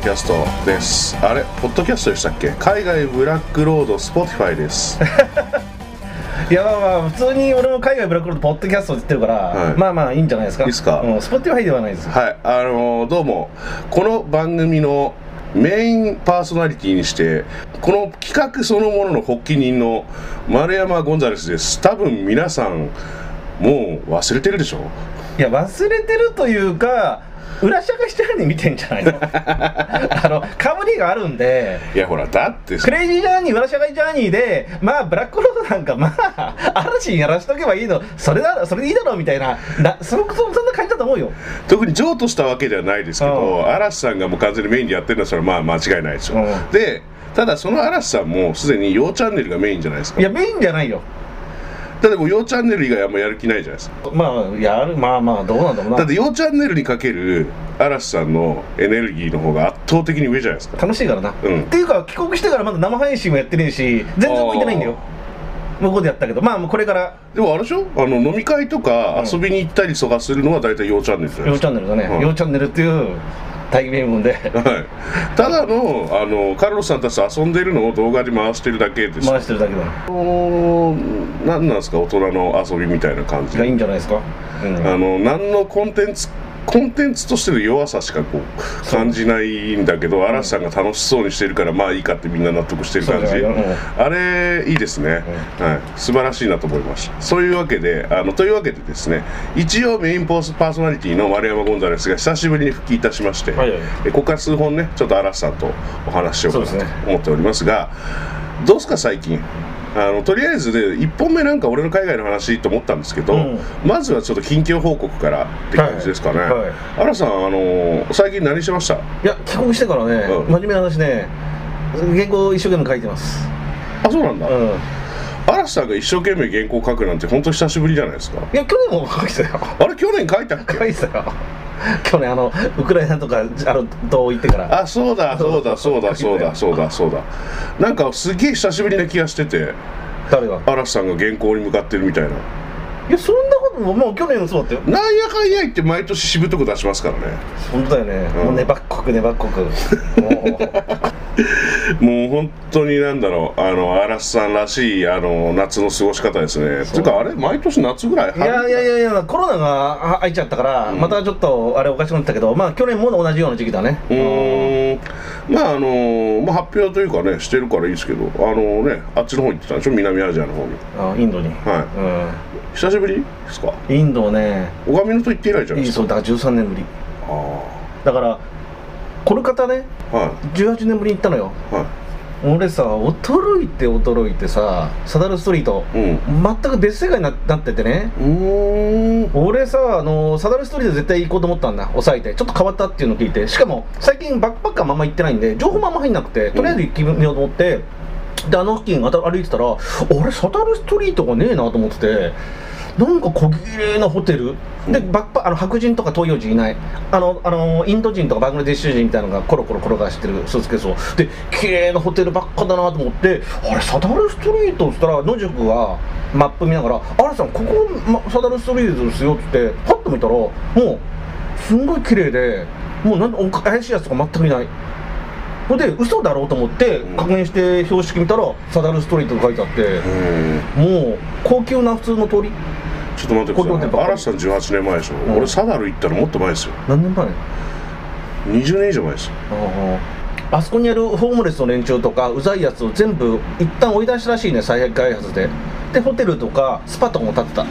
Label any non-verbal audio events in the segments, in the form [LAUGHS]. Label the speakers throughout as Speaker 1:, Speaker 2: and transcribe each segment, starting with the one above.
Speaker 1: キャス
Speaker 2: トです。あれ？ポッドキャストでしたっけ？海外ブラックロードスポティファイです。[LAUGHS]
Speaker 3: いやまあまあ普通に俺も海外ブラックロードポッドキャストって言ってるから、
Speaker 2: はい。
Speaker 3: まあまあいいんじゃないですか。
Speaker 2: いいっすか？
Speaker 3: うん、スポティファイではないです。
Speaker 2: はい。あのーどうもこの番組のメインパーソナリティにしてこの企画そのものの発起人の丸山ゴンザレスです。多分皆さんもう忘れてるでしょ？
Speaker 3: いや忘れてるというか裏社会してるに見てんじゃないの？[LAUGHS] あのかぶりがあるんで
Speaker 2: いやほらだって
Speaker 3: クレイジージャーニー裏社会ジャーニーでまあブラックロードなんかまあ嵐にやらしとけばいいの。それだそれでいいだろうみたいななそそそんな感じだと思うよ。
Speaker 2: 特に譲渡したわけではないですけど、
Speaker 3: うん。
Speaker 2: 嵐さんがもう完全にメインでやってるのはそれはまあ間違いないですよ、
Speaker 3: うん。
Speaker 2: でただその嵐さんもすでに陽チャンネルがメインじゃないですか。
Speaker 3: いやメインじゃないよ
Speaker 2: だってもう陽チャンネル以外あんまやる気ないじゃないですか。
Speaker 3: まあやるまあまあどうなんだろうな。
Speaker 2: だって陽チャンネルにかける嵐さんのエネルギーの方が圧倒的に上じゃないですか。
Speaker 3: 楽しいからな、
Speaker 2: うん。
Speaker 3: っていうか帰国してからまだ生配信もやってねえし全然動いてないんだよ。向こうでやったけど。まあもうこれから。
Speaker 2: でもあれでしょ？あの飲み会とか
Speaker 3: うん
Speaker 2: 遊びに行ったりとかするのは大体陽チャンネルじゃない「ですか。
Speaker 3: よチャンネル」だね。
Speaker 2: うん「
Speaker 3: よチャンネル」っていう大義名分で
Speaker 2: はい、ただのあのカルロスさんたちと遊んでるのを動画で回してるだけです。
Speaker 3: 回してるだけだ。
Speaker 2: 何なんですか？大人の遊びみたいな感じ。
Speaker 3: がいいんじゃないですか、うん。
Speaker 2: あの何のコンテンツコンテンツとしての弱さしかこう感じないんだけど嵐さんが楽しそうにしてるからまあいいかってみんな納得してる感じ。あれいいですね、はい、素晴らしいなと思いましたそういうわけであのというわけでですね一応メインポースパーソナリティの丸山ゴンザレスが久しぶりに復帰いたしまして、
Speaker 3: はいはい。
Speaker 2: えここから数本ねちょっと嵐さんとお話ししようかなと思っておりますがどうですか最近？あのとりあえずで1本目なんか俺の海外の話と思ったんですけど、
Speaker 3: うん。
Speaker 2: まずはちょっと近況報告からって感じですかね、
Speaker 3: はいはい。
Speaker 2: 嵐さんあの最近何してました？
Speaker 3: いや帰国してからね、
Speaker 2: うん。
Speaker 3: 真面目な話ね原稿一生懸命書いてます。
Speaker 2: あそうなんだ、
Speaker 3: うん。
Speaker 2: 嵐さんが一生懸命原稿書くなんて本当久しぶりじゃないですか。
Speaker 3: いや去年も書いてたよ。
Speaker 2: あれ去年書いたっけ？
Speaker 3: 書いてたよ [LAUGHS] 去年あのウクライナとかあのと行ってから。
Speaker 2: あそうだそうだそうだ [LAUGHS] そうだそうだそうだ。なんかすげえ久しぶりな気がしてて。
Speaker 3: 誰が？
Speaker 2: 嵐さんが原稿に向かってるみたいな。い
Speaker 3: やそんももう去年そうだったよ。
Speaker 2: なんやかんや言って毎年しぶとく出しますからね。
Speaker 3: 本当だよね、
Speaker 2: うん。
Speaker 3: もう粘っこく粘っこく。[LAUGHS] も
Speaker 2: もう本当になんだろう。あの嵐さんらしいあの夏の過ごし方ですね。っていうかあれ毎年夏ぐらい
Speaker 3: ういやいやいやいやコロナがあ開いちゃったから、
Speaker 2: うん。
Speaker 3: またちょっとあれおかしくなったけどまあ去年も同じような時期だね。
Speaker 2: うーん。まああのまあ、発表というかねしてるからいいですけどあのねあっちの方行ってたんでしょ？南アジアの方に。
Speaker 3: あインドに、
Speaker 2: は
Speaker 3: う
Speaker 2: い久しぶりですか？
Speaker 3: ん、インドね。
Speaker 2: 小上のと言って以来じゃないですか？
Speaker 3: いいそうだから13年ぶり。
Speaker 2: あ
Speaker 3: だからコルカタね。
Speaker 2: あは
Speaker 3: 18年ぶりに行ったのよ。
Speaker 2: い。は
Speaker 3: 俺さ驚いて驚いてさサダルストリート。
Speaker 2: いうん。
Speaker 3: 全く別世界にななっててね。
Speaker 2: うーん。
Speaker 3: 俺さあのサダルストリート絶対行こうと思ったんだ。抑えて。ちょっと変わったっていうのを聞いて。しかも最近バックパッカーまんま行ってないんで情報もあんま入んなくてとりあえず行ってみようと思って、であの付近歩いてたら俺サダルストリートがねえなと思っててなんか小綺麗なホテル。でバッパあの白人とか東洋人いない。あのあのインド人とかバングラデシュ人みたいなのがコロコロ転がしてるスーツケースを。で綺麗なホテルばっかだなと思ってあれサダルストリートっつったら野宿がマップ見ながら「あれさんここ、ま、サダルストリートですよ」っつってパッと見たらもうすんごい綺麗でもうなん怪しいやつとか全くいない。ほんで嘘だろうと思って確認して標識見たらサダルストリートが書いてあって
Speaker 2: うん。
Speaker 3: もう高級な普通の通り。
Speaker 2: ちょっと待ってください。嵐さん18年前でしょ、
Speaker 3: ん。
Speaker 2: 俺サダル行ったのもっと前ですよ。
Speaker 3: 何年前
Speaker 2: ？20年以上前ですよ。
Speaker 3: ああそこにあるホームレスの連中とかうざいやつを全部一旦追い出したらしいね再開発で。でホテルとかスパとかも建てた。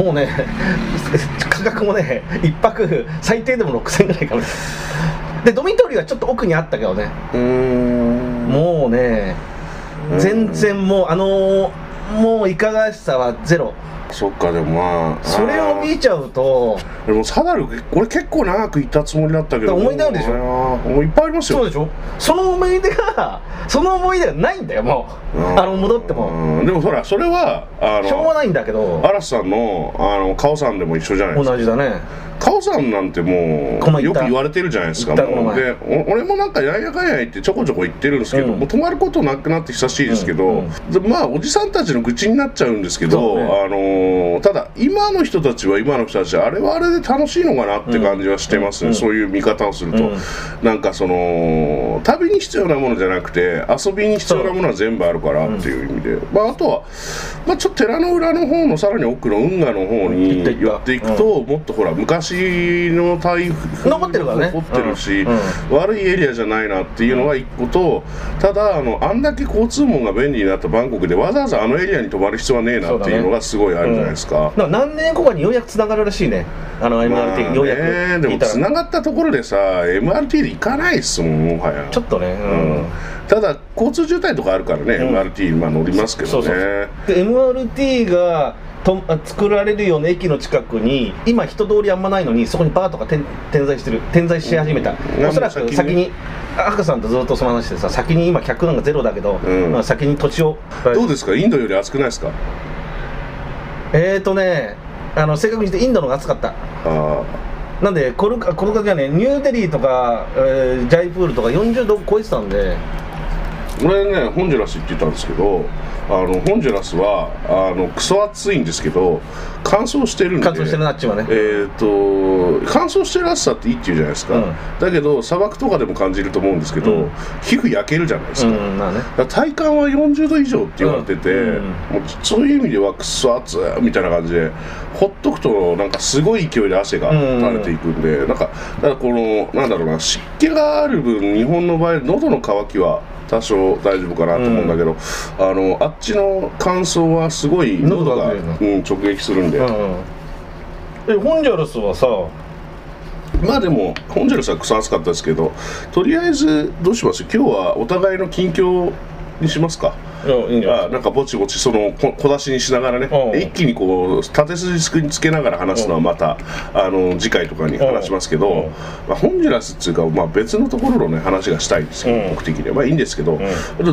Speaker 3: もうね [LAUGHS] 価格もね一泊最低でも6000円ぐらいかもでドミトリーはちょっと奥にあったけどね。
Speaker 2: う
Speaker 3: もうね
Speaker 2: うん。
Speaker 3: 全然もうあのーもういかがわしさはゼロ
Speaker 2: そっかでもまあ
Speaker 3: それを見ちゃうと
Speaker 2: でもサダル俺結構長く行ったつもりだったけど。
Speaker 3: 思い出あるでしょ？
Speaker 2: もういっぱいありますよ。
Speaker 3: そうでしょ？その思い出が [LAUGHS] その思い出がないんだよもう。
Speaker 2: うん。
Speaker 3: あの戻っても。
Speaker 2: うん。でもほらそれはあ
Speaker 3: しょうが
Speaker 2: の
Speaker 3: ないんだけど。
Speaker 2: 嵐さんのあのカオさんでも一緒じゃないですか。
Speaker 3: 同じだね。
Speaker 2: カオさんなんてもうよく言われてるじゃないですか。もうでお俺もなんかやんやかんや言ってちょこちょこ行ってるんですけど、
Speaker 3: うん。
Speaker 2: もう泊まることなくなって久しいですけど、まあおじさんたちの愚痴になっちゃうんですけど、あのーただ今の人たちは今の人たちはあれはあれで楽しいのかなって感じはしてますね、
Speaker 3: うん。
Speaker 2: そういう見方をすると、
Speaker 3: うん。
Speaker 2: なんかその旅に必要なものじゃなくて遊びに必要なものは全部あるからっていう意味で、まあ、あとは、まあ、ちょっと寺の裏の方のさらに奥の運河の方に寄っていくと、もっとほら昔の台風
Speaker 3: 残ってるからね。
Speaker 2: 残ってるし、
Speaker 3: うん。
Speaker 2: 悪いエリアじゃないなっていうのが一個とただあのあんだけ交通網が便利になったバンコクでわざわざあのエリアに泊まる必要はねえなっていうのがすごいあるじゃないですか。
Speaker 3: だから何年後かにようやくつながるらしいね。あの
Speaker 2: まあ
Speaker 3: MRT ようやく。
Speaker 2: ね、でもつながったところでさ MRT で行かないっすもんもはや。
Speaker 3: ちょっとねう
Speaker 2: うん。んただ交通渋滞とかあるからね、
Speaker 3: うん。
Speaker 2: MRT まあ乗りますけどね。
Speaker 3: で MRT がとあ作られるような駅の近くに今人通りあんまないのにそこにバーとか点点在してる点在し始めた、
Speaker 2: うん。
Speaker 3: おそらく
Speaker 2: 先に
Speaker 3: 赤さんとずっとその話でさ先に今客なんかゼロだけど、
Speaker 2: うん。
Speaker 3: まあ先に土地を。
Speaker 2: どうですか？インドより暑くないですか？
Speaker 3: えーとねあの正確に言ってインドの方が暑かった。
Speaker 2: あ
Speaker 3: なんでコルカコルカじゃねニューデリーとか、えージャイプールとか40度超えてたんで
Speaker 2: ー俺ねホンジュラス行ってたんですけどあのホンジュラスはあのクソ暑いんですけど乾燥してるんで
Speaker 3: 乾燥してるなあっちはね。
Speaker 2: えー、と乾燥してる暑さっていいって言うじゃないですか、
Speaker 3: うん。
Speaker 2: だけど砂漠とかでも感じると思うんですけど、
Speaker 3: うん。
Speaker 2: 皮膚焼けるじゃないですか,、
Speaker 3: うんまあね。
Speaker 2: だから体感は40度以上って言われてて、
Speaker 3: うん
Speaker 2: もうそういう意味ではくっそ暑いみたいな感じでほっとくとなんかすごい勢いで汗が垂れていくんで、なんかだからこのなんだろうな湿気がある分日本の場合喉の渇きは多少大丈夫かなと思うんだけど、あのあっちの乾燥はすごい喉が、うん、直撃するんで。
Speaker 3: うんえホンジュラスはさ
Speaker 2: まあでもホンジュラスはクソ暑かったですけどとりあえずどうします？今日はお互いの近況にしますか。
Speaker 3: いやいいんじゃない？
Speaker 2: あなんかぼちぼちそのこ小出しにしながらね
Speaker 3: うん。
Speaker 2: 一気にこう縦筋につけながら話すのはまたあの次回とかに話しますけ
Speaker 3: うん。
Speaker 2: ど、まあ、ホンジュラスっていうか、まあ、別のところのね話がしたいんですけど、
Speaker 3: うん。
Speaker 2: 僕的には。まあいいんですけど、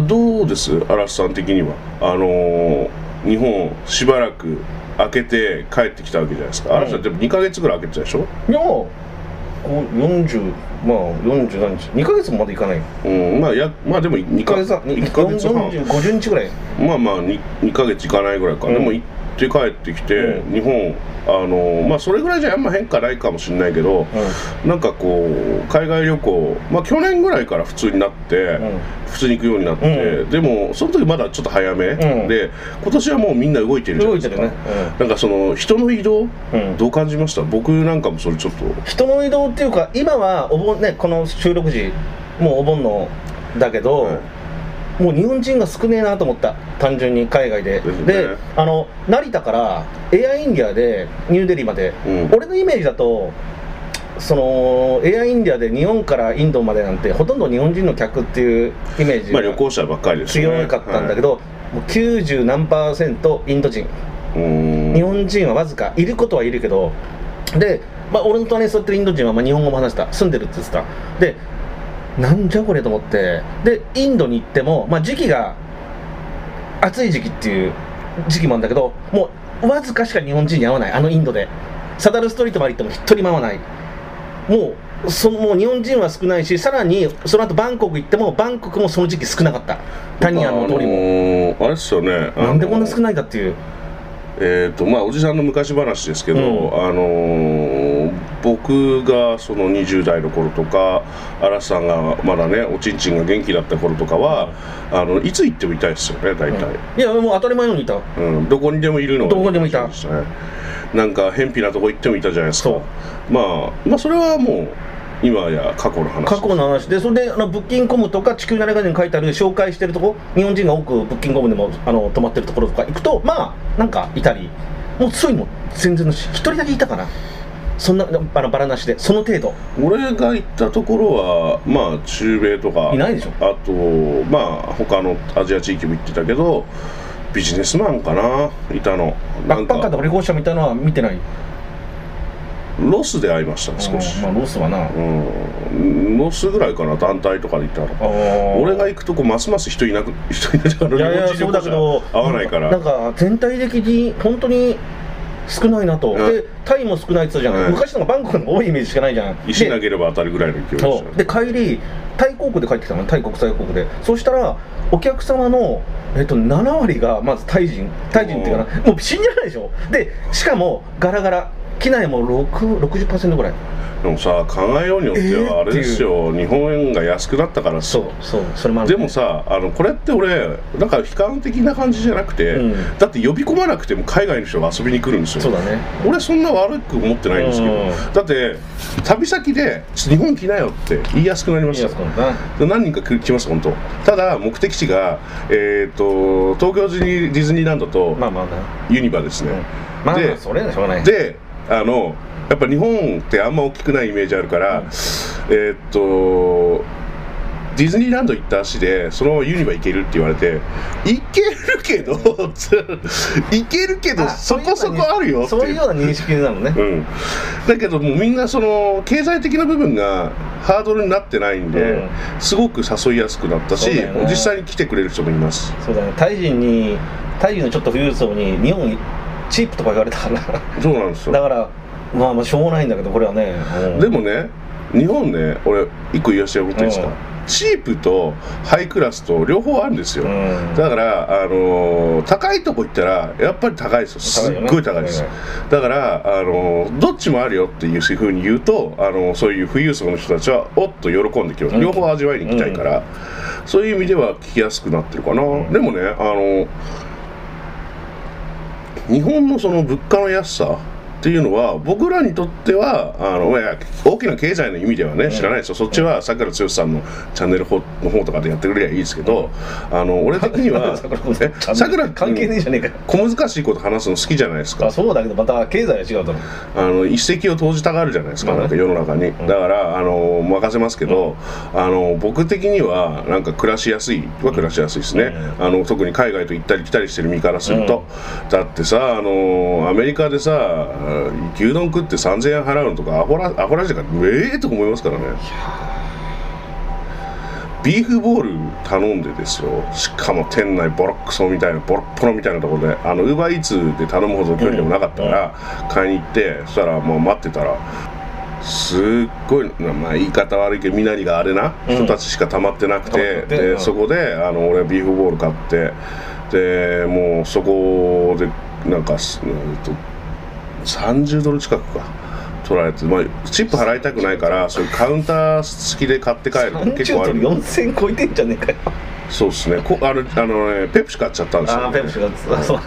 Speaker 2: どうです？嵐さん的には。あのー日本しばらく開けて帰ってきたわけじゃないですか、嵐さんでも2か月ぐらい開けてたでしょ？
Speaker 3: いやこう40まあ40何日2ヶ月もまでいかない。
Speaker 2: うん、まあやまあでも2
Speaker 3: 1ヶ月半
Speaker 2: 1ヶ月半。
Speaker 3: 40 50日ぐらい。
Speaker 2: まあまあ 2, 2ヶ月いかないぐらいか、
Speaker 3: うん
Speaker 2: でも行って帰ってきて、
Speaker 3: うん。
Speaker 2: 日本あのまあそれぐらいじゃあんま変化ないかもしれないけど、なんかこう海外旅行まあ去年ぐらいから普通になって、
Speaker 3: うん。
Speaker 2: 普通に行くようになって、
Speaker 3: う
Speaker 2: でもその時まだちょっと早め、
Speaker 3: うん。
Speaker 2: で今年はもうみんな動いてるじゃないですか。
Speaker 3: 動いてるね。
Speaker 2: なんかその人の移動
Speaker 3: うん。
Speaker 2: どう感じました？僕なんかもそれちょっと。
Speaker 3: 人の移動っていうか今はお盆ねこの収録時もうお盆のだけど、
Speaker 2: はい
Speaker 3: もう日本人が少ねえなと思った。単純に海外で。
Speaker 2: ですね。
Speaker 3: であの成田からエアインディアでニューデリーまで、
Speaker 2: うん。
Speaker 3: 俺のイメージだとそのエアインディアで日本からインドまでなんてほとんど日本人の客っていうイメージ
Speaker 2: まあ
Speaker 3: が
Speaker 2: 旅行者ばっかりですよね。
Speaker 3: 強かったんだけど、もう90何パーセントインド人。日本人はわずか。いることはいるけど。で、まあ、俺の隣に座ってるインド人はまあ日本語も話した。住んでるって言ってた。でなんじゃこれと思って。でインドに行っても、まあ、時期が暑い時期っていう時期もあるんだけどもうわずかしか日本人に会わない。あのインドで。サダルストリートまで行っても一人も会わない。もうそのもう日本人は少ないしさらにその後バンコク行ってもバンコクもその時期少なかった。タニアの通りも、
Speaker 2: あのーあれですよね。
Speaker 3: なんでこんな少
Speaker 2: い
Speaker 3: ないかっていう。
Speaker 2: えーとまあ、おじさんの昔話ですけど、
Speaker 3: うん。
Speaker 2: あのー僕がその20代の頃とか嵐さんがまだねおちんちんが元気だった頃とかは、あのいつ行ってもいたいですよね大体、
Speaker 3: いやもう当たり前のようにいた。
Speaker 2: うん。どこにでもいるのが
Speaker 3: どこにでもいた。
Speaker 2: なんか偏僻なとこ行ってもいたじゃないですか。まあまあそれはもう今や過去の話
Speaker 3: 過去の話。でそれであのブッキングコムとか地球なれがに書いてある紹介してるとこ日本人が多くブッキングコムでもあの泊まってるところとか行くとまあなんかいたり。もうそういうのも全然のし一人だけいたかなそんなあのバラなしでその程度。
Speaker 2: 俺が行ったところはまあ中米とか
Speaker 3: いないでしょ。
Speaker 2: あとまあ他のアジア地域も行ってたけどビジネスマンかないたの。なん
Speaker 3: バックパッカーと
Speaker 2: か
Speaker 3: か旅行者みたいなのは見てない？
Speaker 2: ロスで会いました少し。
Speaker 3: うんまあロスはな。
Speaker 2: うん。ロスぐらいかな団体とかで行ったの俺が行くとこますます人いなく人いなく
Speaker 3: いやいやそうだけど
Speaker 2: 合わないから。
Speaker 3: なんか全体的に本当に少ないなと、
Speaker 2: うん。
Speaker 3: でタイも少ないって言ったじゃん、
Speaker 2: うん。
Speaker 3: 昔のがバンコクの多いイメージしかないじゃん。
Speaker 2: 石投
Speaker 3: で
Speaker 2: げれば当たるぐらいの勢いで
Speaker 3: で帰りタイ航空で帰ってきたの。タイ国際航空で。そうしたらお客様の、えっと、7割がまずタイ人。タイ人っていうかな。もう信じられないでしょ。でしかもガラガラ機内も6 60%ぐらい。
Speaker 2: でもさ考えようによってはあれですよ、日本円が安くなったから
Speaker 3: そうそうそれもある。
Speaker 2: でもさあのこれって俺なんか悲観的な感じじゃなくて、
Speaker 3: うん。
Speaker 2: だって呼び込まなくても海外の人が遊びに来るんですよ。
Speaker 3: そうだね。
Speaker 2: 俺そんな悪く思ってないんですけど、
Speaker 3: うん。
Speaker 2: だって旅先で「日本来なよ」って言いやすくなりました何人か来来ます本当。ただ目的地が、えー、と東京ディズニーランドと
Speaker 3: まあまあな
Speaker 2: ユニバですね、
Speaker 3: まあまあ
Speaker 2: で
Speaker 3: それはしょうがない。
Speaker 2: であのやっぱ日本ってあんま大きくないイメージあるから、
Speaker 3: うん。
Speaker 2: えーっとディズニーランド行った足でそのままユニバ行けるって言われて行けるけどつ [LAUGHS] 行けるけど
Speaker 3: あ
Speaker 2: そこそこあるよって
Speaker 3: そういうような認識なのね。
Speaker 2: うん、だけどもうみんなその経済的な部分がハードルになってないんで、
Speaker 3: うん。
Speaker 2: すごく誘いやすくなったし、
Speaker 3: ね。
Speaker 2: 実際に来てくれる人もいます。
Speaker 3: そうだね。タイ人にタイ人のちょっと富裕層に日本チープとか言われたから。
Speaker 2: そうなんですよ。
Speaker 3: だからまあまあしょうがないんだけどこれはね、うん。
Speaker 2: でもね日本ね俺一個言わせてもらっていいですか、
Speaker 3: うん。
Speaker 2: チープとハイクラスと両方あるんですよ、
Speaker 3: うん。
Speaker 2: だから、あのー高いとこ行ったらやっぱり高いですよ。すっごい高いです。だから、あのーどっちもあるよっていうふうに言うと、あのーそういう富裕層の人たちはおっと喜んできます、
Speaker 3: うん。
Speaker 2: 両方味わいに行きたいから、そういう意味では聞きやすくなってるかな、
Speaker 3: ん。
Speaker 2: でもね、あのー日本のその物価の安さっていうのは僕らにとってはあの大きな経済の意味ではね知らないですよ、そっちはさくら剛さんのチャンネルの方とかでやってくれりゃいいですけど、あの俺的には [LAUGHS]
Speaker 3: 桜
Speaker 2: えさくら
Speaker 3: 関係ねえじゃねえかよ。
Speaker 2: 小難しいこと話すの好きじゃないですか。
Speaker 3: あそうだけどまた経済は違うだ
Speaker 2: あの一石を投じたがるじゃないですか、なんか世の中に、だからあの任せますけど、あの僕的にはなんか暮らしやすいは暮らしやすいですね、あの特に海外と行ったり来たりしてる身からすると、だってさあのアメリカでさ牛丼食って3000円払うのとかアホラアホラジだからええと思いますからね。ビーフボール頼んでですよ。しかも店内ボロックソみたいなボロッポロみたいなところであのウーバーイーツで頼むほどの距離でもなかったから、買いに行ってそしたらもう待ってたらすっごいまあ言い方悪いけど身なりがあれな人たちしか溜まってなくて、
Speaker 3: うん
Speaker 2: で
Speaker 3: うん。
Speaker 2: そこであの俺はビーフボール買ってでもうそこでなんかすうんと30ドル近くか。取られて、まあ、チップ払いたくないからそういうカウンター付きで買って帰ると結構あ
Speaker 3: 30
Speaker 2: る。
Speaker 3: ドル4000超えてんじゃねえかよ。
Speaker 2: そうですね。こあのあのねペプシ買っちゃったんですよ、
Speaker 3: ああペプシがそう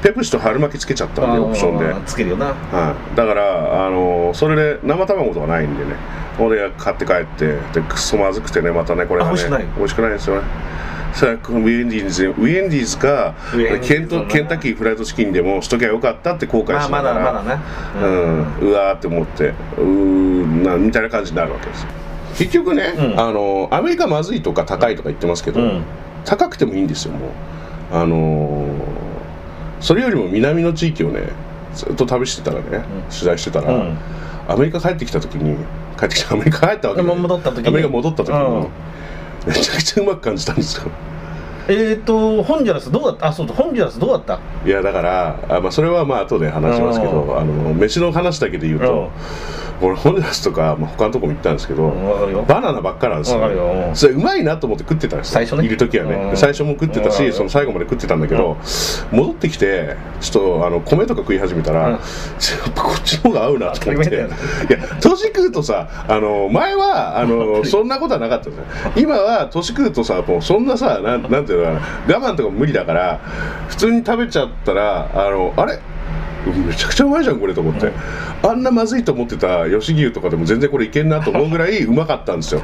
Speaker 2: ペプシと春巻きつけちゃったんでオプションで、
Speaker 3: つけるよな。
Speaker 2: はい、だからあのそれで生卵とかないんでね。俺が買って帰ってでくっそまずくてねまたねこれがね
Speaker 3: あ美味しくない
Speaker 2: 美味しくないですよねそれはこのウィエンディーズウィエンディーズかケントケンタッキーフライドチキンでもしときゃよかったって後悔し
Speaker 3: まあまだまだね。
Speaker 2: うん、うわーって思ってうーなみたいな感じになるわけです結局ね、
Speaker 3: うん。
Speaker 2: あのアメリカまずいとか高いとか言ってますけど、
Speaker 3: うん。
Speaker 2: 高くてもいいんですよもう。あのーそれよりも南の地域をねずっと旅してたらね、取材してたら、
Speaker 3: うん。
Speaker 2: アメリカ帰ってきた時に帰ってきたアメリカ帰ったわけ
Speaker 3: でも戻った時に。
Speaker 2: アメリカ戻った時に、
Speaker 3: うん
Speaker 2: めちゃくちゃうまく感じたんですよ。
Speaker 3: えっとホンジュラスどうだった？あそうだホンジュラスどうだった？
Speaker 2: いやだからあ、まあ、それはまあ後で話しますけど、
Speaker 3: うん。
Speaker 2: あの飯の話だけで言うと、俺ホンジュラスとか、まあ、他のとこも行ったんですけど、バナナばっかなんですよ,、それうまいなと思って食ってたんですよ。
Speaker 3: 最初ね。
Speaker 2: いる時はね、
Speaker 3: うん。
Speaker 2: 最初も食ってたし、
Speaker 3: うん。
Speaker 2: その最後まで食ってたんだけど、戻ってきてちょっとあの米とか食い始めたら、
Speaker 3: うん。
Speaker 2: やっぱこっちの方が合うなと思って。いや年食うとさあの前はあの [LAUGHS] そんなことはなかったんですよ。今は年食うとさもうそんなさなんなんていうの？かな我慢とか無理だから普通に食べちゃったらあのあれ？めちゃくちゃうまいじゃんこれと思って、あんなまずいと思ってた吉牛とかでも全然これいけんなと思うぐらいうまかったんですよ。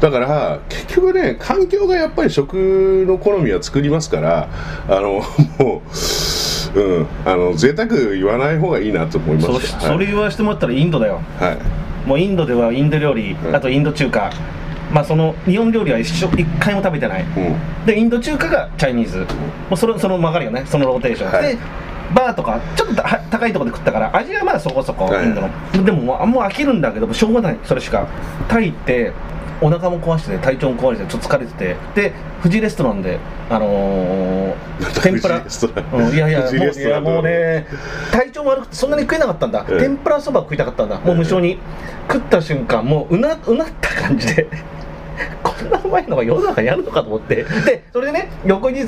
Speaker 2: だから結局ね環境がやっぱり食の好みは作りますからあの [LAUGHS] もううんあの贅沢言わない方がいいなと思います。
Speaker 3: そ
Speaker 2: はい
Speaker 3: それ言わしてもらったらインドだよ。
Speaker 2: はい。
Speaker 3: もうインドではインド料理、
Speaker 2: うん
Speaker 3: あとインド中華まあその日本料理は一緒一回も食べてない。
Speaker 2: うん。
Speaker 3: でインド中華がチャイニーズ。もうそれその曲がりよねそのローテーション、
Speaker 2: はい。
Speaker 3: でバーとかちょっとた高いところで食ったから味はまあそこそこ
Speaker 2: はい。
Speaker 3: インドの、でももう飽きるんだけどしょうがない。それしか。タイってお腹も壊してて体調も壊しててちょっと疲れててで富士レストランであのー、天ぷらうんいやいやもういやもうね体調も悪くてそんなに食えなかったんだ、
Speaker 2: うん
Speaker 3: 天ぷらそば食いたかったんだ。もう無性に。食った瞬間もううなうなった感じで。[LAUGHS] こんなうまいのが世の中にあるのかと思って。でそれでね翌日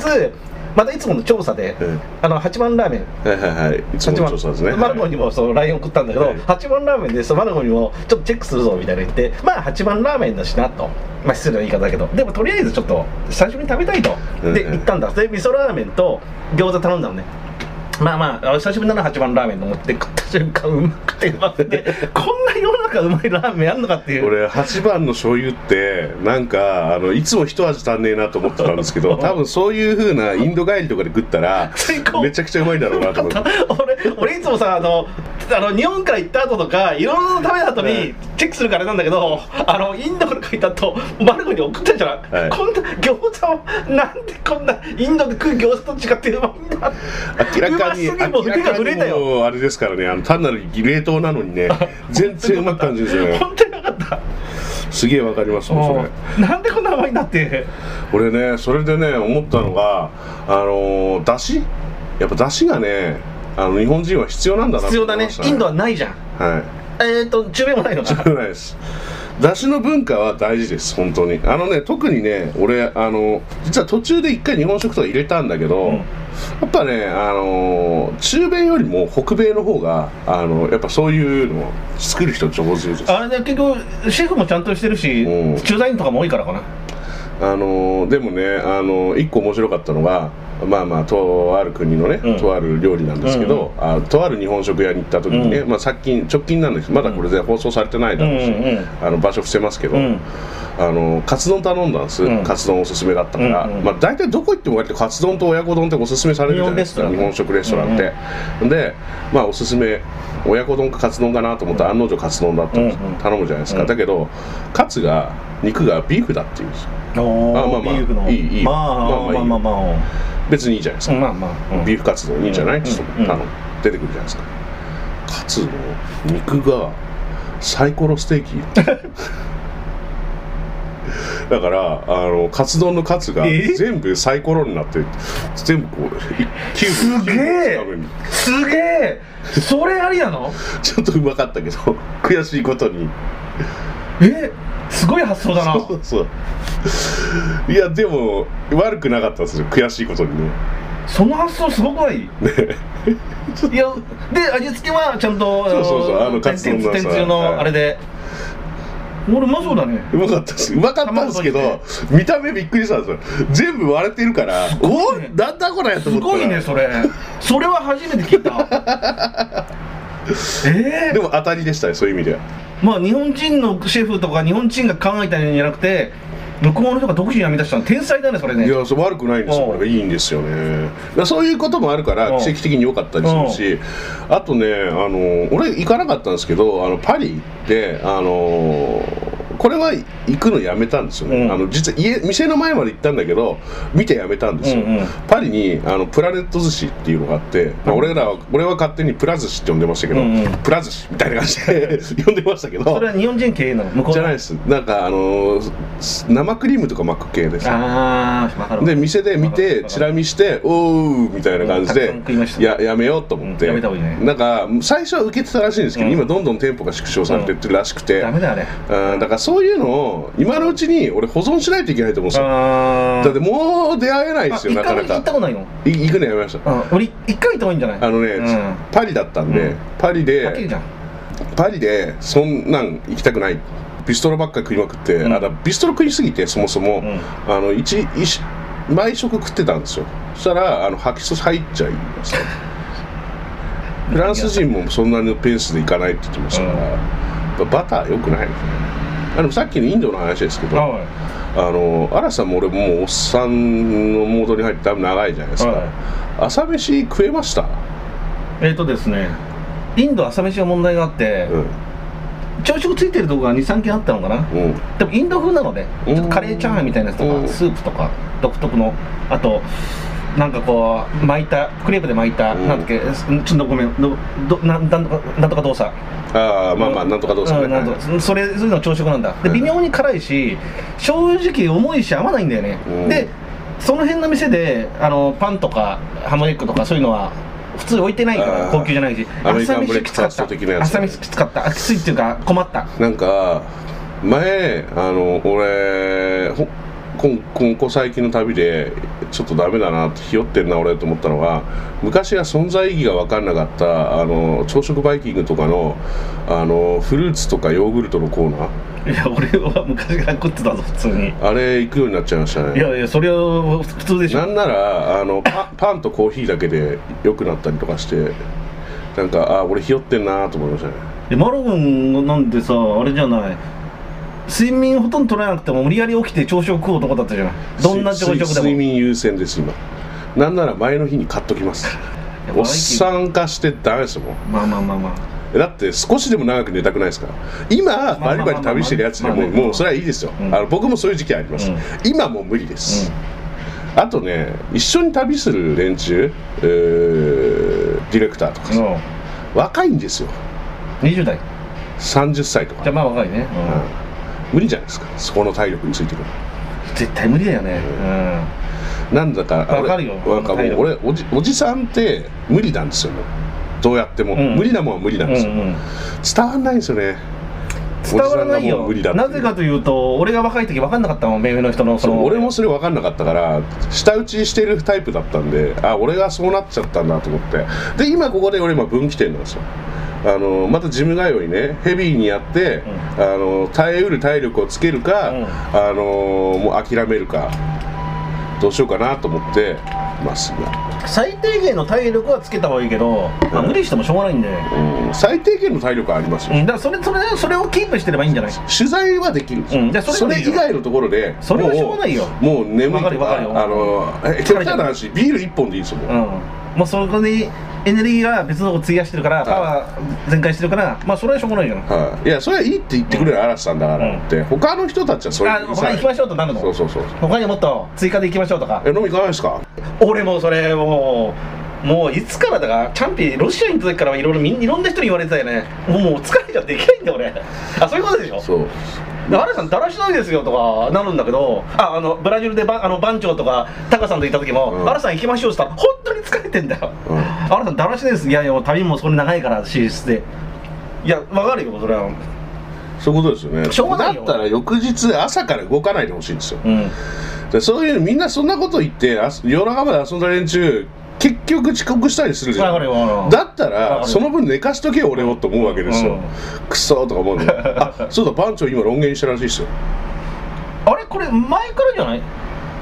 Speaker 3: またいつもの調査で、
Speaker 2: うん
Speaker 3: あの八番ラーメン。
Speaker 2: はいはいはい。いつもの調査ですね。
Speaker 3: マルゴにもそう LINE 送ったんだけど、
Speaker 2: はい
Speaker 3: 八番ラーメンでそうマルゴにもちょっとチェックするぞみたいな言ってまあ八番ラーメンだしなと。まあ失礼な言い方だけど。でもとりあえずちょっと最初に食べたいと。
Speaker 2: うん
Speaker 3: で行ったんだ。で味噌ラーメンと餃子頼んだのねまあまあ久しぶりだな八番ラーメンと思って食った瞬間うまくてうまくて。こんな世の中うまいラーメンあんのかっていう。
Speaker 2: 俺8番の醤油ってなんかあのいつも一味足んねえなと思ってたんですけど [LAUGHS] 多分そういう風なインド帰りとかで食ったら [LAUGHS] めちゃくちゃうまいんだろうなと思って。[LAUGHS]
Speaker 3: 俺俺いつもさあのあの日本から行った後とかいろんな食べた後にチェックするからあれなんだけど [LAUGHS] あのインドから帰った後マルコに送ったじゃん、
Speaker 2: はい
Speaker 3: こんな餃子をなんでこんなインドで食う餃子と違ってうまいんだ？
Speaker 2: 明らかに
Speaker 3: うまもう
Speaker 2: 明らかに
Speaker 3: 腕が震えたよ。
Speaker 2: あれですからねあの単なる冷凍なのにね [LAUGHS] 全然うまく感じるんですよね。
Speaker 3: 本当になかった。
Speaker 2: すげえわかりますもんそれ。
Speaker 3: うんなんでこんなうまいんだって。
Speaker 2: 俺ねそれでね思ったのがあのーだし？やっぱだしがねあの日本人は必要なんだな
Speaker 3: 必要だね。インドはないじゃん。
Speaker 2: はい。
Speaker 3: えっ、ー、と中米もないのか。な
Speaker 2: ないです。だしの文化は大事です本当に。あのね特にね俺あの実は途中で一回日本食とか入れたんだけど、
Speaker 3: うん。
Speaker 2: やっぱねあの中米よりも北米の方があのやっぱそういうのを作る人上手です。
Speaker 3: あれで結局シェフもちゃんとしてるし
Speaker 2: うん。
Speaker 3: 駐在員とかも多いからかな。
Speaker 2: あのでもねあの一個面白かったのがまあまあとある国のね、
Speaker 3: うん。
Speaker 2: とある料理なんですけど、あとある日本食屋に行った時にね、
Speaker 3: う
Speaker 2: まあ、最近直近なんです。まだこれで放送されてないだろうし、
Speaker 3: うんうんうん。
Speaker 2: あの場所伏せますけど、
Speaker 3: うん。
Speaker 2: あのカツ丼頼んだんです、
Speaker 3: うん。
Speaker 2: カツ丼おすすめだったから、
Speaker 3: うんうん
Speaker 2: まあ、大体どこ行っても割とカツ丼と親子丼っておすすめされるじゃないですか日
Speaker 3: 日本
Speaker 2: 本食レストランって、でまあおすすめ親子丼かカツ丼かなと思ったら案の定カツ丼だったんです。よ、
Speaker 3: うんうん。
Speaker 2: 頼むじゃないですか、
Speaker 3: うん。
Speaker 2: だけどカツが肉がビーフだっていうんですよ。あまあまあいいいい
Speaker 3: まあ
Speaker 2: まあまあいい
Speaker 3: まあまあまあ
Speaker 2: 別にいいじゃないですか、
Speaker 3: まあまあ。うん。
Speaker 2: ビーフカツ丼いいんじゃない、
Speaker 3: うん
Speaker 2: ちょっと
Speaker 3: うん。
Speaker 2: 頼む出てくるじゃないですか。カツの肉がサイコロステーキ。[LAUGHS] だからあのカツ丼のカツが
Speaker 3: え？
Speaker 2: 全部サイコロになって全部こう9
Speaker 3: すげえ！すげえ！それありなの？[LAUGHS]
Speaker 2: ちょっとうまかったけど悔しいことに。
Speaker 3: え？すごい発想だな。
Speaker 2: そうそう。いやでも悪くなかったですよ悔しいことにね。
Speaker 3: その発想すごくない？いやで味付けはちゃんと
Speaker 2: そうそうそう。あの
Speaker 3: 天
Speaker 2: カツ丼のさ
Speaker 3: 天つゆのあれで。俺うまそうだね。
Speaker 2: うまかったです。うまかったんですけど見た目びっくりしたんですよ。全部割れてるからお
Speaker 3: ね。
Speaker 2: なんだこれと
Speaker 3: す
Speaker 2: 思ったら。
Speaker 3: ごいねそれ。それは初めて聞いたええ
Speaker 2: でも当たりでしたねそういう意味では。
Speaker 3: まあ日本人のシェフとか日本人が考えたんじゃなくて向こうの人が独自に編み出したの。天才だねそれね。
Speaker 2: いやそう悪くないんですよ
Speaker 3: うん。
Speaker 2: これがいいんですよね。そういうこともあるから
Speaker 3: うん。
Speaker 2: 奇跡的に良かったりするしあとねあの俺行かなかったんですけどあのパリであのこれは行くのやめたんですよね、
Speaker 3: うん。
Speaker 2: あの実は家店の前まで行ったんだけど見てやめたんですよ、
Speaker 3: うんうん。
Speaker 2: パリにあのプラネット寿司っていうのがあって、まあ、俺らは俺は勝手にプラ寿司って呼んでましたけど、
Speaker 3: うんうん。
Speaker 2: プラ寿司みたいな感じで [LAUGHS] 呼んでましたけど。
Speaker 3: それは日本人経営なの？向こう
Speaker 2: じゃないです。なんかあのす生クリームとか巻く系です
Speaker 3: ああ
Speaker 2: で店で見てチラ見して「おう」みたいな感じで
Speaker 3: うん
Speaker 2: ややめようと思って、
Speaker 3: うんやめた方がいいね。
Speaker 2: なんか最初は受けてたらしいんですけど、
Speaker 3: うん。
Speaker 2: 今どんどん店舗が縮小されてってるらしくて、
Speaker 3: ダメだあれ。
Speaker 2: うんだからそういうのを今のうちに俺保存しないといけないと思うんですよ。
Speaker 3: あ
Speaker 2: だってもう出会えないですよなかな
Speaker 3: 一回も行った
Speaker 2: か
Speaker 3: ことないの？
Speaker 2: い行くのやめました。
Speaker 3: うん俺一回行った方がいいんじゃない？
Speaker 2: あのね、
Speaker 3: うん。
Speaker 2: パリだったんで、
Speaker 3: うん。
Speaker 2: パリでパリでそんなん行きたくない。ビストロばっかり食いまくって、
Speaker 3: うん。
Speaker 2: あだビストロ食いすぎてそもそも、
Speaker 3: ん。
Speaker 2: あの一一毎食食ってたんですよ。そしたらあの吐きそう入っちゃいました。[LAUGHS] フランス人もそんなにペースで行かないって言ってましたから、やっぱバター良くないですねあでもさっきのインドの話ですけど
Speaker 3: は
Speaker 2: あの嵐さんも俺もうおっさんのモードに入ってだいぶ長いじゃないですか、
Speaker 3: はい。
Speaker 2: 朝飯食えました、
Speaker 3: いえっとですねインド朝飯が問題があって
Speaker 2: うん、
Speaker 3: 朝食ついてるとこが23軒あったのかな。
Speaker 2: うん。
Speaker 3: でもインド風なのでちょっとカレーチャーハンみたいなやつと
Speaker 2: うん。
Speaker 3: かスープとか独特の。あとなんかこう巻いたクレープで巻いた、
Speaker 2: うん。
Speaker 3: なんだっけちょっとごめんどどなんなんとかなんとか動作。
Speaker 2: ああまあまあなんとかどうする
Speaker 3: んそれそういうの朝食なんだ。で
Speaker 2: うん。
Speaker 3: 微妙に辛いし正直重いし合わないんだよね、
Speaker 2: うん。
Speaker 3: でその辺の店であのパンとかハムエッグとかそういうのは普通置いてないから高級じゃないし。朝飯
Speaker 2: ブレックファースト的なやつ
Speaker 3: 朝飯きつかった。あきついっていうか困った。
Speaker 2: なんか前あの俺ほこんここ最近の旅でちょっとダメだなひよってんな俺と思ったのが昔は存在意義が分かんなかったあの朝食バイキングとかのあのフルーツとかヨーグルトのコーナー。
Speaker 3: いや俺は昔から食ってたぞ普通に。
Speaker 2: あれ行くようになっちゃいましたね。
Speaker 3: いやいやそれは普通でしょ。
Speaker 2: なんならあのパパンとコーヒーだけで良くなったりとかしてなんかあ俺ひよってんなと思いましたね。
Speaker 3: でマロ君なんてさあれじゃない睡眠ほとんど取れなくても無理やり起きて朝食食う男だったじゃないどんな朝食でも。
Speaker 2: 睡眠優先です今。なんなら前の日に買っときます。
Speaker 3: や
Speaker 2: おっさん化してダメですもん。
Speaker 3: まあまあまあまあ。
Speaker 2: だって少しでも長く寝たくないですか今バリバリ旅してるやつでももうそれはいいですよ、
Speaker 3: うん。
Speaker 2: あの僕もそういう時期あります、
Speaker 3: うん。
Speaker 2: 今もう無理です、あとね一緒に旅する連中、えーディレクターとかさ、
Speaker 3: う
Speaker 2: 若いんですよ。
Speaker 3: ん20代。
Speaker 2: 30歳とか。
Speaker 3: じゃあまあ若いね、
Speaker 2: うん無理じゃないですか。そこの体力についてくる
Speaker 3: うん絶対無理だよね。
Speaker 2: なんだか
Speaker 3: わかるよ。
Speaker 2: 俺なんかもう俺おじおじさんって無理なんですよどうやっても、
Speaker 3: うん。
Speaker 2: 無理なもんは無理なんですよ、
Speaker 3: うんうん
Speaker 2: 伝わんないんですよね。
Speaker 3: 伝わらない
Speaker 2: おじさんがも
Speaker 3: よ
Speaker 2: う無理だって
Speaker 3: なぜかというと俺が若い時分かんなかったもん。目上の人のその
Speaker 2: 俺もそれ分かんなかったから舌打ちしてるタイプだったんであ俺がそうなっちゃったんだと思って。で今ここで俺今分岐点なんですよあのまたジム通いにねヘビーにやって、あの耐えうる体力をつけるか、
Speaker 3: うん。
Speaker 2: あのもう諦めるかどうしようかなと思ってます今
Speaker 3: 最低限の体力はつけた方がいいけど、まあ、無理してもしょうがないんで、
Speaker 2: うん。最低限の体力はありますよ、
Speaker 3: うん、だからそれそれそれをキープしてればいいんじゃない？
Speaker 2: 取材はできるんですよ、
Speaker 3: うん。じゃあそ
Speaker 2: そ
Speaker 3: れ
Speaker 2: 以外のところで
Speaker 3: それはしょうがないよ。
Speaker 2: もう眠いとか
Speaker 3: わかるよ。
Speaker 2: あのえ極端な話ビール1本でいいですよもう
Speaker 3: うん。もうそこにエネルギーが別のこと費やしてるからパワー全開してるからまあそれはしょうがないじゃん
Speaker 2: はい、いやそれはいいって言ってくれる嵐さんだから。って、他の人たちはそれ
Speaker 3: あ他に行きましょうとなるの？
Speaker 2: そうそうそう
Speaker 3: 他にもっと追加で行きましょうとか。
Speaker 2: え飲み行かないですか？
Speaker 3: 俺もそれもうもういつからだかチャンピロシアに行った時からいろいろいろんな人に言われてたよね。もう疲れちゃってできないんだよ俺。あそういうことでしょ？
Speaker 2: そう。
Speaker 3: で原さんだらしないですよとかなるんだけどああのブラジルでばあの番長とかタカさんと行った時も、
Speaker 2: うん。
Speaker 3: 原さん行きましょうって言ったら本当に疲れてんだよ、
Speaker 2: うん。
Speaker 3: 原さんだらしないです。いやいや旅もそれ長いから寝室で。いやわかるよそれは。
Speaker 2: そういうことですよね。
Speaker 3: しょうがないよ。
Speaker 2: だったら翌日朝から動かないでほしいんですよ。
Speaker 3: うん。
Speaker 2: でそういうみんなそんなこと言ってあ夜中まで遊んだ連中結局遅刻したりするじゃん。だった
Speaker 3: らる。
Speaker 2: その分寝かしとけよ俺をと思うわけですよ、
Speaker 3: うん。
Speaker 2: くそーとか思うんであそうだ番長今ロン毛にしたらしいですよ。
Speaker 3: あれ？これ前からじゃない？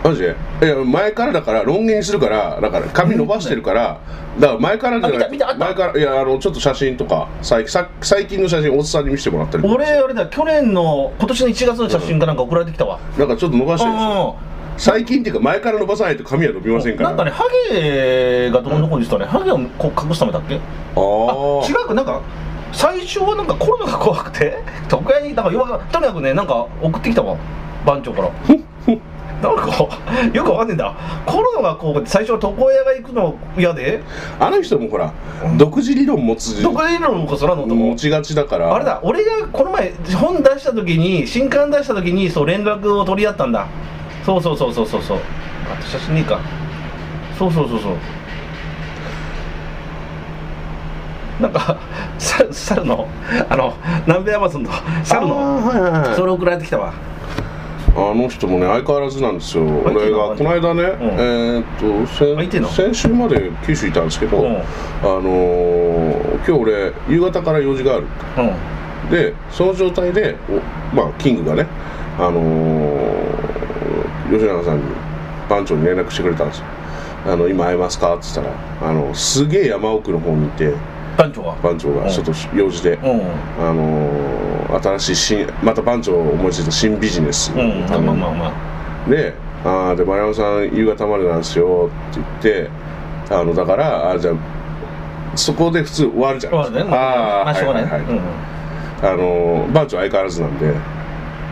Speaker 2: マジ？でいや前からだからロン毛にするからだから髪伸ばしてるからだから前からじゃない。
Speaker 3: あ見た見たあった？
Speaker 2: 前からいやあのちょっと写真とか最さ最近の写真おっさんに見せてもらったり
Speaker 3: 俺あれだ去年の今年の1月の写真かなんか送られてきたわ、
Speaker 2: なんかちょっと伸ばしてるんですよ。
Speaker 3: うん
Speaker 2: 最近っていうか前から伸ばさないと髪は伸びませんから。
Speaker 3: なんかねハゲがどこどこにしたね、ハゲをこう隠すためだっけ？
Speaker 2: あ
Speaker 3: あ
Speaker 2: あ
Speaker 3: 違うかなんか最初はなんかコロナが怖くて [LAUGHS] 特になんかよくとにかくねなんか送ってきたわ。番長からなんかよくわかんねえんだ。コロナがこう最初は床屋が行くの嫌で。
Speaker 2: あの人もほら独自理論持つ。
Speaker 3: どこでいるのもこそらのとも
Speaker 2: 持ちがちだから。
Speaker 3: あれだ俺がこの前本出した時に新刊出した時にそう連絡を取り合ったんだ。そうそうそうそうそうそう。あと写真ねえか。そうそうそうそう。なんか猿猿のあの南米アマゾンの猿の
Speaker 2: はいはい。
Speaker 3: それ送られてきたわ
Speaker 2: あの人もね相変わらずなんですよ。俺がこの間ね、えーっと先先週まで九州いたんですけど、
Speaker 3: うん。
Speaker 2: あのー今日俺夕方から用事がある。
Speaker 3: うん。
Speaker 2: でその状態でおまあキングがねあのー吉永さんに番長に連絡してくれたんですよ「あの今会えますか?」って言ったらあのすげえ山奥の方にいて
Speaker 3: 番長は
Speaker 2: 番長
Speaker 3: うん。
Speaker 2: がちょっと用事で、
Speaker 3: うん。
Speaker 2: あのー新しい新また番長を思いついた新ビジネス。
Speaker 3: うんまあまあまあ
Speaker 2: で「あーで丸山さん夕方までなんですよ」って言ってあのだからあじゃあそこで普通終わるじゃん。
Speaker 3: まあね。
Speaker 2: あー
Speaker 3: まあしょうがない。
Speaker 2: はいはいはい。
Speaker 3: うん
Speaker 2: あの番長相変わらずなんで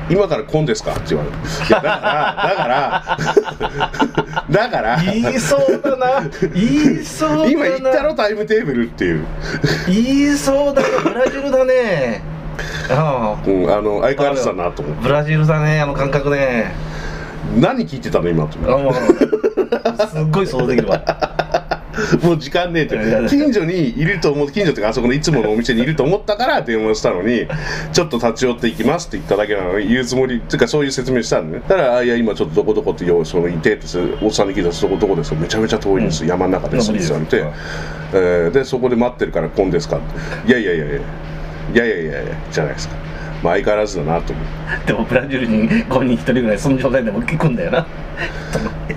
Speaker 2: 今からコンですか？って言われる。いやだからだから [LAUGHS] だから
Speaker 3: 言いそうだな。言いそうだな。
Speaker 2: 今言ったろタイムテーブルっていう、
Speaker 3: 言いそうだな。ブラジルだねああ
Speaker 2: うん、あの相変わらずだなと思って。
Speaker 3: ブラジルだねあの感覚ね。
Speaker 2: 何聞いてたの今？と
Speaker 3: あもうすっごい想像できるわ。[LAUGHS]
Speaker 2: もう時間ねえって近所にいると思う近所っていうかあそこのいつものお店にいると思ったから電話したのにちょっと立ち寄っていきますって言っただけなのに言うつもりっていうかそういう説明したのねだからあいや今ちょっとどこどこってよそのいてっておっさんに聞いたらそこどこですめちゃめちゃ遠いです、山の中ですって言われて、えーでそこで待ってるから来んですかって。いやいやいやいやいやいやいやいやじゃないですか。まあ相変わらずだなと思う。
Speaker 3: でもブラジル人5人1人ぐらいその状態でも聞くんだよな。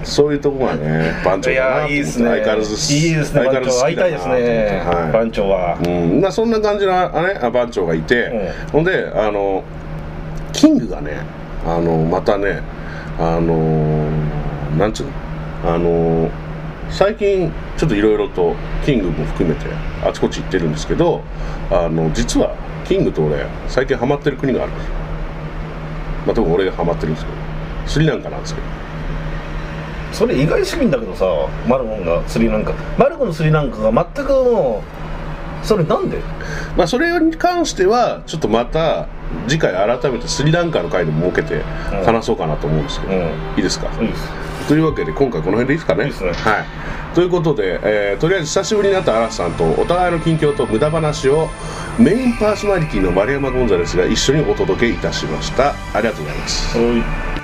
Speaker 2: そういうとこがね番長
Speaker 3: い
Speaker 2: だなと思って
Speaker 3: やいいですね。
Speaker 2: 相変わらず
Speaker 3: いいですね
Speaker 2: 相変わらず
Speaker 3: 番長会いたいですね、
Speaker 2: はい。
Speaker 3: 番長は、
Speaker 2: うん、まあそんな感じのあねあ番長がいて、ほんであのキングがねあのまたねあのなんつうのあの最近ちょっといろいろとキングも含めてあちこち行ってるんですけどあの実はキングと俺最近ハマってる国がある。んですよまあ多分俺がハマってるんですけどスリランカなんですけど。
Speaker 3: それ意外すぎんだけどさマルゴンがスリランカ。マルゴンのスリランカが全くもうそれなんで？
Speaker 2: まあそれに関してはちょっとまた次回改めてスリランカの回でも設けて話そうかなと思うんですけど、
Speaker 3: うん。
Speaker 2: いいですか、
Speaker 3: いいです
Speaker 2: というわけで今回この辺でいいですかね？
Speaker 3: いいね。
Speaker 2: はい。ということで、えーとりあえず久しぶりになった嵐さんとお互いの近況と無駄話をメインパーソナリティの丸山ゴンザレスが一緒にお届けいたしました。ありがとうございます。
Speaker 3: はい